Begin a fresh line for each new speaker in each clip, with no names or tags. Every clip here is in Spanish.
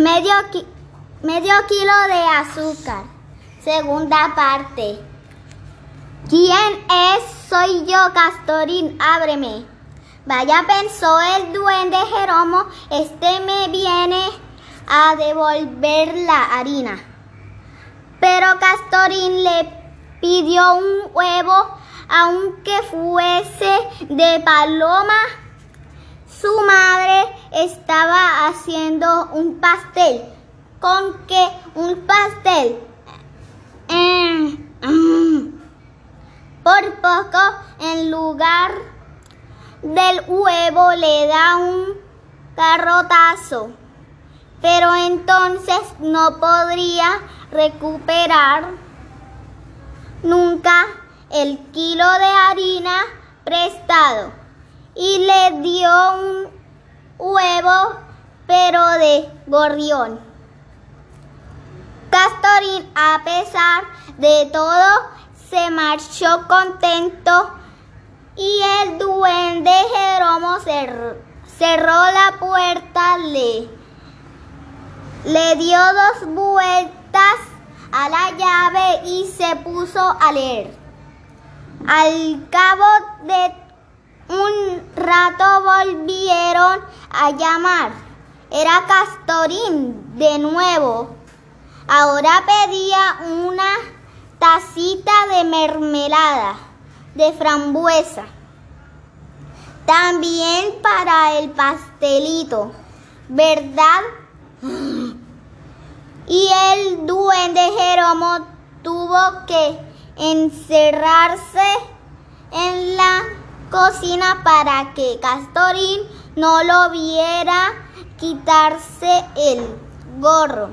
Medio, medio kilo de azúcar. Segunda parte. ¿Quién es? Soy yo, Castorín, ábreme. Vaya, pensó el duende Jeromo, este me viene a devolver la harina. Pero Castorín le pidió un huevo, aunque fuese de paloma. Su madre estaba haciendo un pastel. ¿Con qué? Un pastel. Por poco, en lugar del huevo, le da un carrotazo. Pero entonces no podría recuperar nunca el kilo de harina prestado y le dio un huevo pero de gorrión. Castorín, a pesar de todo, se marchó contento y el duende Jeromo cerró la puerta, le, le dio dos vueltas a la llave y se puso a leer. Al cabo de volvieron a llamar. Era Castorín de nuevo. Ahora pedía una tacita de mermelada de frambuesa. También para el pastelito, ¿verdad? Y el duende Jeromo tuvo que encerrarse en la cocina para que Castorín no lo viera quitarse el gorro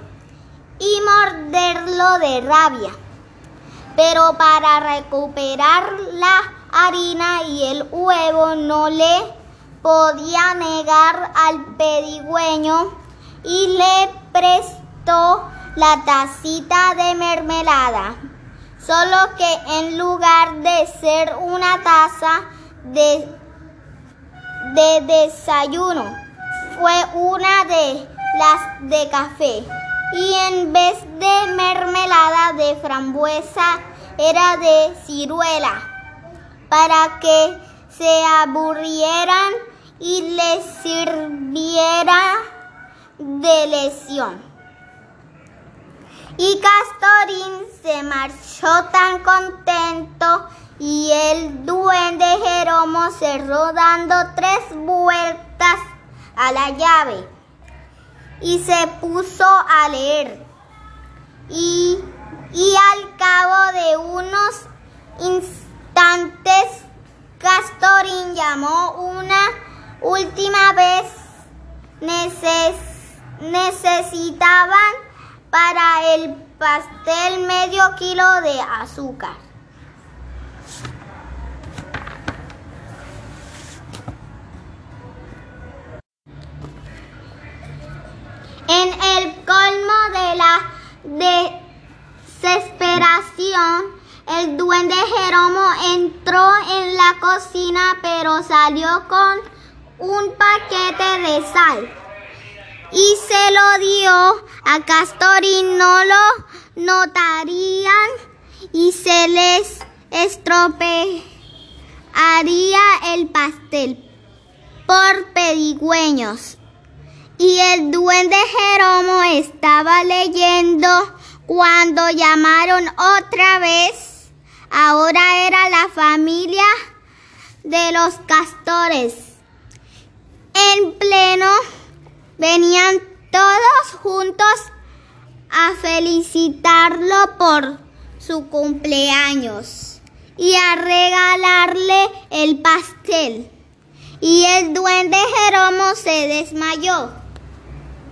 y morderlo de rabia. Pero para recuperar la harina y el huevo no le podía negar al pedigüeño y le prestó la tacita de mermelada. Solo que en lugar de ser una taza de, de desayuno, fue una de las de café. Y en vez de mermelada de frambuesa era de ciruela, para que se aburrieran y les sirviera de lesión. Y Castorín se marchó tan contento y el duende Jeromo cerró dando tres vueltas a la llave y se puso a leer. Y, y al cabo de unos instantes, Castorín llamó una última vez. necesitaban para el pastel medio kilo de azúcar. El duende Jeromo entró en la cocina pero salió con un paquete de sal y se lo dio a Castorín. No lo notarían y se les estropearía el pastel por pedigüeños y el duende Jeromo estaba leyendo cuando llamaron otra vez. Ahora era la familia de los castores. En pleno venían todos juntos a felicitarlo por su cumpleaños y a regalarle el pastel. Y el duende Jeromo se desmayó.